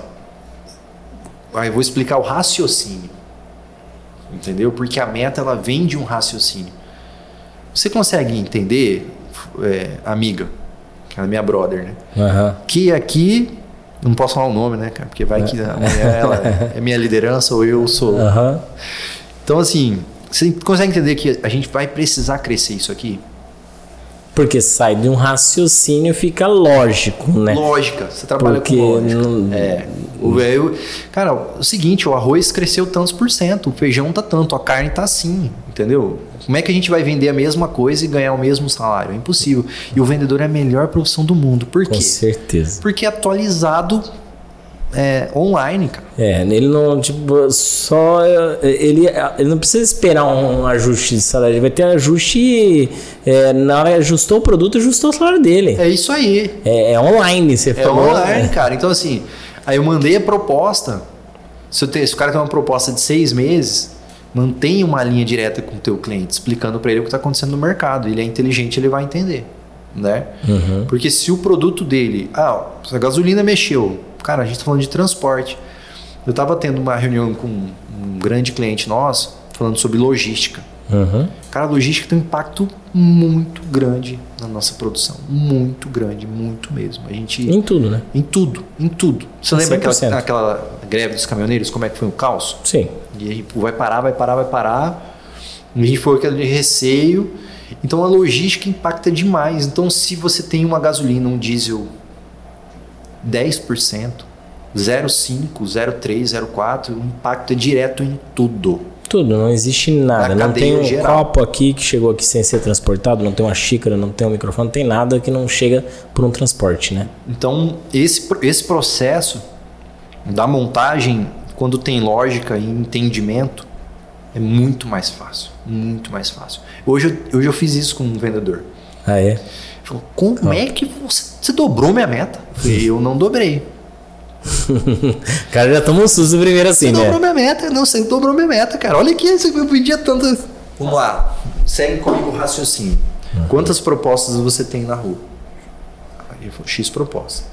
aí eu vou explicar o raciocínio. Entendeu? Porque a meta ela vem de um raciocínio. Você consegue entender, é, amiga, que é a minha brother, né? Uhum. Que aqui, não posso falar o nome, né, cara? Porque vai que amanhã ela é minha liderança ou eu sou. Uhum. Então, assim, você consegue entender que a gente vai precisar crescer isso aqui? Porque sai de um raciocínio fica lógico, né? Lógica, você trabalha Porque com lógica. Não... É. Eu, cara, o seguinte, o arroz cresceu tantos por cento, o feijão tá tanto, a carne tá assim, entendeu? Como é que a gente vai vender a mesma coisa e ganhar o mesmo salário? É impossível. E o vendedor é a melhor profissão do mundo. Por quê? Com certeza. Porque é atualizado é, online, cara. É, ele não, tipo, só. Ele, ele não precisa esperar um ajuste de salário, ele vai ter ajuste. É, na hora que ajustou o produto, ajustou o salário dele. É isso aí. É, é online, você é falou. É online, cara. Então, assim, aí eu mandei a proposta. Se, eu te, se o cara tem uma proposta de seis meses, mantenha uma linha direta com o teu cliente, explicando para ele o que está acontecendo no mercado. Ele é inteligente, ele vai entender, né? Uhum. Porque se o produto dele, ah, a gasolina mexeu, cara, a gente está falando de transporte. Eu estava tendo uma reunião com um grande cliente nosso, falando sobre logística. Uhum. Cara, a logística tem um impacto muito grande na nossa produção. Muito grande, muito mesmo. A gente, em tudo, né? Em tudo, em tudo. Você lembra aquela, aquela greve dos caminhoneiros, como é que foi o caos? Sim. E aí vai parar, vai parar, vai parar. E a gente foi aquele receio. Então a logística impacta demais. Então se você tem uma gasolina, um diesel 10%, 0,5, 0,3, 0,4, o impacto é direto em tudo. Tudo, não existe nada. Na não tem um geral. copo aqui que chegou aqui sem ser transportado, não tem uma xícara, não tem um microfone, não tem nada que não chega por um transporte, né? Então, esse, esse processo da montagem, quando tem lógica e entendimento, é muito mais fácil. Muito mais fácil. Hoje, hoje eu fiz isso com um vendedor. Ah, é? Falou, como ah. é que você, você dobrou minha meta? Eu falei, eu não dobrei. o cara já tomou um susto primeiro assim, você né? dobrou minha meta. Não, você dobrou minha meta, cara. Olha aqui, eu pedia tanto. Vamos lá. Segue comigo o raciocínio. Uhum. Quantas propostas você tem na rua? Ele falou, X propostas.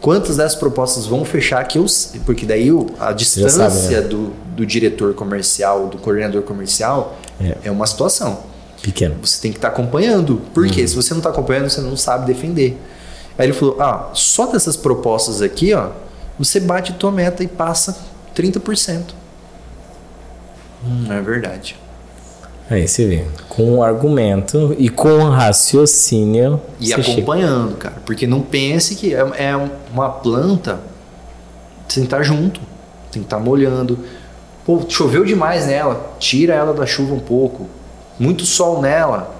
Quantas dessas propostas vão fechar que eu Porque daí a distância sabe, né? do, do diretor comercial, do coordenador comercial, é, é uma situação. Pequena. Você tem que estar tá acompanhando. Porque uhum. se você não está acompanhando, você não sabe defender. Aí ele falou: ah, só dessas propostas aqui, ó, você bate tua meta e passa 30%. Hum, é verdade. Aí você vê, com argumento e com raciocínio. E acompanhando, chega. cara. Porque não pense que é, é uma planta, tem que estar junto, tem que estar molhando. Pô, choveu demais nela, tira ela da chuva um pouco. Muito sol nela,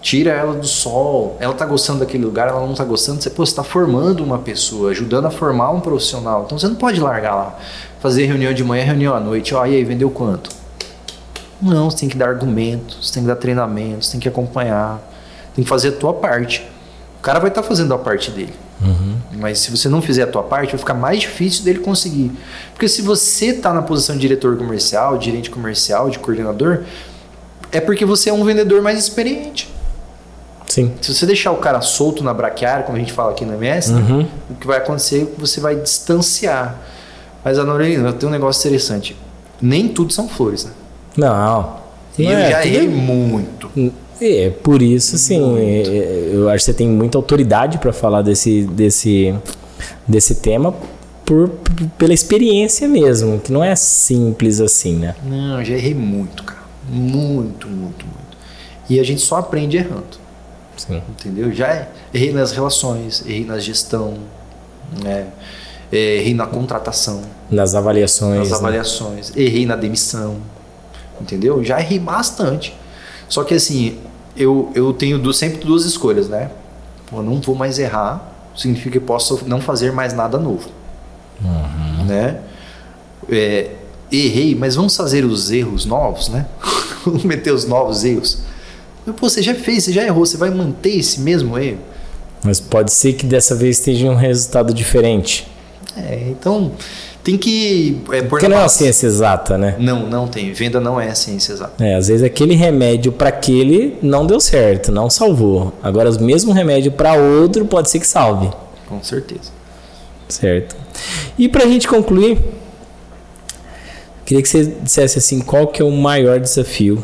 tira ela do sol. Ela tá gostando daquele lugar, ela não tá gostando. Você, pô, você tá formando uma pessoa, ajudando a formar um profissional. Então você não pode largar lá, fazer reunião de manhã, reunião à noite. Ó, e aí, vendeu quanto? Não, você tem que dar argumentos, você tem que dar treinamento, você tem que acompanhar, tem que fazer a tua parte. O cara vai estar tá fazendo a parte dele. Uhum. Mas se você não fizer a tua parte, vai ficar mais difícil dele conseguir. Porque se você está na posição de diretor comercial, de gerente comercial, de coordenador, é porque você é um vendedor mais experiente. Sim. Se você deixar o cara solto na braquiária, como a gente fala aqui no MS, uhum. o que vai acontecer é que você vai distanciar. Mas a Norelina tem um negócio interessante. Nem tudo são flores, né? Não. E eu é, já errei muito. É, por isso, assim, é, eu acho que você tem muita autoridade para falar desse, desse, desse tema por, pela experiência mesmo, que não é simples assim, né? Não, eu já errei muito, cara. Muito, muito, muito. E a gente só aprende errando. Sim. Entendeu? Já errei nas relações, errei na gestão, né? errei na contratação. Nas avaliações. Nas né? avaliações. Errei na demissão. Entendeu? Já errei bastante. Só que assim, eu, eu tenho sempre duas escolhas, né? Pô, não vou mais errar, significa que posso não fazer mais nada novo. Uhum. Né? É, errei, mas vamos fazer os erros novos, né? vamos meter os novos erros. Pô, você já fez, você já errou, você vai manter esse mesmo erro? Mas pode ser que dessa vez esteja um resultado diferente. É, então tem que. É, Porque não é uma ciência exata, né? Não, não tem. Venda não é ciência exata. É, às vezes aquele remédio para aquele não deu certo, não salvou. Agora, o mesmo remédio para outro pode ser que salve. Com certeza. Certo. E para a gente concluir, queria que você dissesse assim, qual que é o maior desafio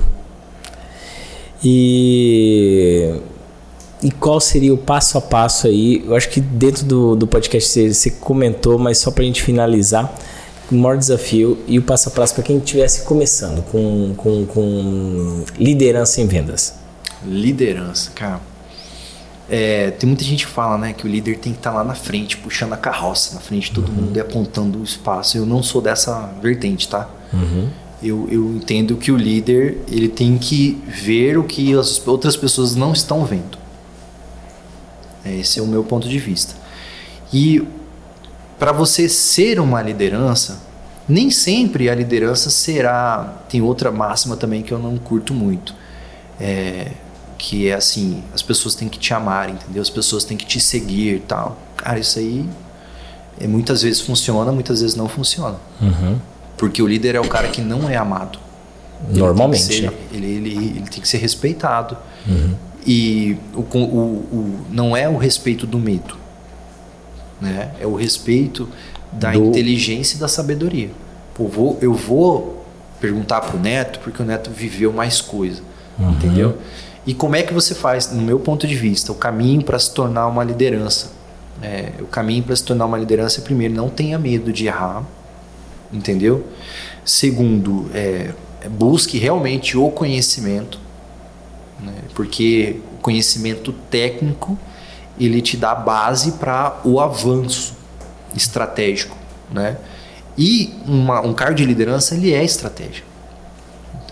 e, e qual seria o passo a passo aí? Eu acho que dentro do, do podcast você, você comentou, mas só para a gente finalizar, o maior desafio e o passo a passo para quem estivesse começando com, com, com liderança em vendas. Liderança, cara. É, tem muita gente que fala né, que o líder tem que estar tá lá na frente, puxando a carroça, na frente de todo uhum. mundo e apontando o espaço. Eu não sou dessa vertente, tá? Uhum eu, eu entendo que o líder ele tem que ver o que as outras pessoas não estão vendo. Esse é o meu ponto de vista. E para você ser uma liderança, nem sempre a liderança será. Tem outra máxima também que eu não curto muito. É, que é assim: as pessoas têm que te amar, entendeu? As pessoas têm que te seguir tal. Cara, isso aí é, muitas vezes funciona, muitas vezes não funciona. Uhum. Porque o líder é o cara que não é amado. Normalmente. Ele tem que ser, ele, ele, ele tem que ser respeitado. Uhum. E o, o, o, não é o respeito do medo, né? é o respeito da do... inteligência e da sabedoria. Pô, vou, eu vou perguntar para o neto porque o neto viveu mais coisa, uhum. entendeu? E como é que você faz, no meu ponto de vista, o caminho para se tornar uma liderança? É, o caminho para se tornar uma liderança, primeiro, não tenha medo de errar, entendeu? Segundo, é, busque realmente o conhecimento, né? porque o conhecimento técnico ele te dá base para o avanço estratégico, né? E uma, um cargo de liderança ele é estratégia,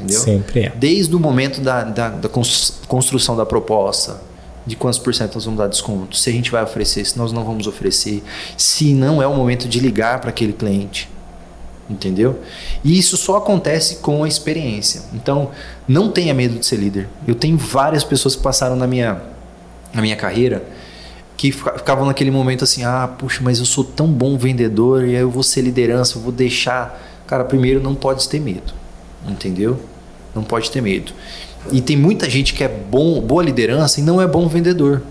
entendeu? Sempre é. Desde o momento da, da, da construção da proposta, de quantos por cento nós vamos dar desconto, se a gente vai oferecer, se nós não vamos oferecer, se não é o momento de ligar para aquele cliente, entendeu? E isso só acontece com a experiência. Então, não tenha medo de ser líder. Eu tenho várias pessoas que passaram na minha, na minha carreira que ficavam naquele momento assim: ah, puxa, mas eu sou tão bom vendedor e aí eu vou ser liderança, eu vou deixar. Cara, primeiro não pode ter medo, entendeu? Não pode ter medo. E tem muita gente que é bom, boa liderança e não é bom vendedor.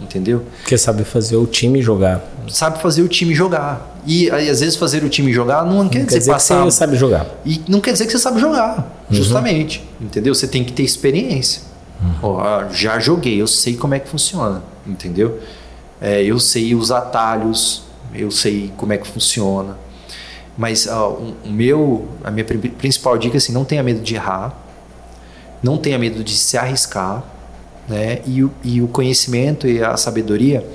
Entendeu? Porque sabe fazer o time jogar. Sabe fazer o time jogar. E aí, às vezes fazer o time jogar não, não quer, dizer, dizer passar. Que você sabe jogar. E não quer dizer que você sabe jogar, uhum. justamente. Entendeu? Você tem que ter experiência. Uhum. já joguei, eu sei como é que funciona. Entendeu? É, eu sei os atalhos, eu sei como é que funciona. Mas ó, o meu, a minha principal dica é assim, não tenha medo de errar, não tenha medo de se arriscar, né? E, e o conhecimento e a sabedoria,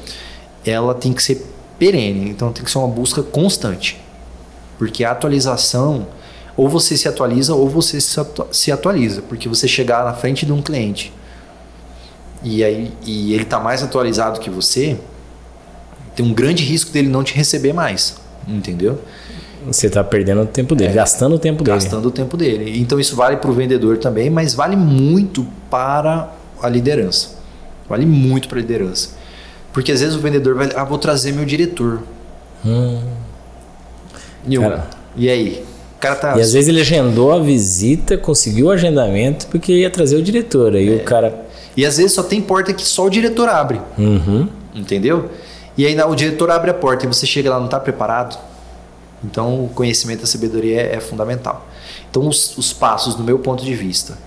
ela tem que ser perene, então tem que ser uma busca constante. Porque a atualização, ou você se atualiza ou você se atualiza, porque você chegar na frente de um cliente e aí e ele está mais atualizado que você, tem um grande risco dele não te receber mais, entendeu? Você está perdendo o tempo dele, é, gastando o tempo gastando dele. Gastando o tempo dele. Então isso vale para o vendedor também, mas vale muito para a liderança. Vale muito para a liderança. Porque às vezes o vendedor vai, ah, vou trazer meu diretor. Hum. E, cara, e aí? O cara tá... E às vezes ele agendou a visita, conseguiu o agendamento porque ia trazer o diretor. Aí é. o cara. E às vezes só tem porta que só o diretor abre. Uhum. Entendeu? E aí o diretor abre a porta e você chega lá não está preparado. Então o conhecimento da sabedoria é, é fundamental. Então os, os, passos, do meu ponto de vista,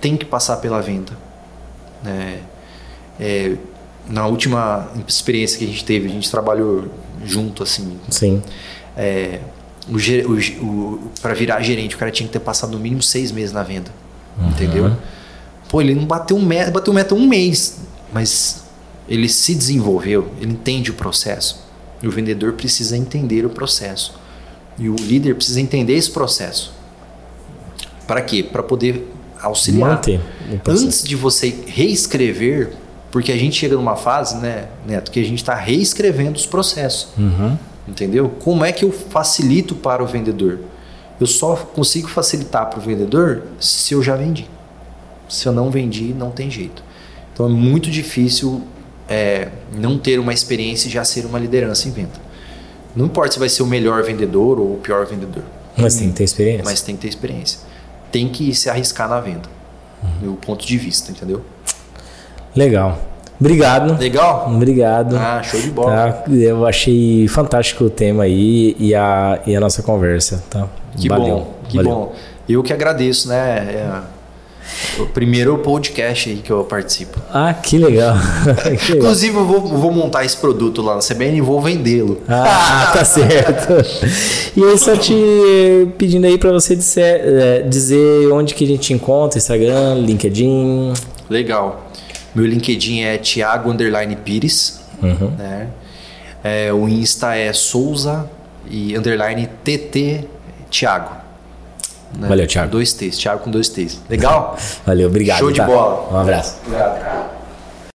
tem que passar pela venda. É, é, na última experiência que a gente teve, a gente trabalhou junto assim. Sim. É, para virar gerente, o cara tinha que ter passado no mínimo seis meses na venda. Uhum. Entendeu? Pô, ele não bateu meta, bateu meta um mês, mas ele se desenvolveu, ele entende o processo. E o vendedor precisa entender o processo. E o líder precisa entender esse processo. Para quê? Para poder auxiliar. Manter Antes de você reescrever, porque a gente chega numa fase, né, Neto, que a gente está reescrevendo os processos. Uhum. Entendeu? Como é que eu facilito para o vendedor? Eu só consigo facilitar para o vendedor se eu já vendi. Se eu não vendi, não tem jeito. Então é muito difícil é, não ter uma experiência e já ser uma liderança em venda. Não importa se vai ser o melhor vendedor ou o pior vendedor. Mas tem que ter experiência. Mas tem que ter experiência. Tem que se arriscar na venda. Uhum. Meu ponto de vista, entendeu? Legal. Obrigado. Legal? Obrigado. Ah, show de bola. Tá? Eu achei fantástico o tema aí e a, e a nossa conversa. Tá? Que Valeu. bom, que Valeu. bom. Eu que agradeço, né? É o primeiro podcast aí que eu participo. Ah, que legal. que legal. Inclusive, eu vou, vou, montar esse produto lá na CBN e vou vendê-lo. Ah, tá certo. E aí, só te pedindo aí para você dizer, é, dizer onde que a gente encontra, Instagram, LinkedIn. Legal. Meu LinkedIn é Thiago Underline Pires. Uhum. Né? É, o Insta é Souza e underline TT Thiago. Né? Valeu, Thiago. Dois T's, Thiago com dois T's. Legal? Valeu, obrigado. Show de tá? bola. Um abraço. Obrigado.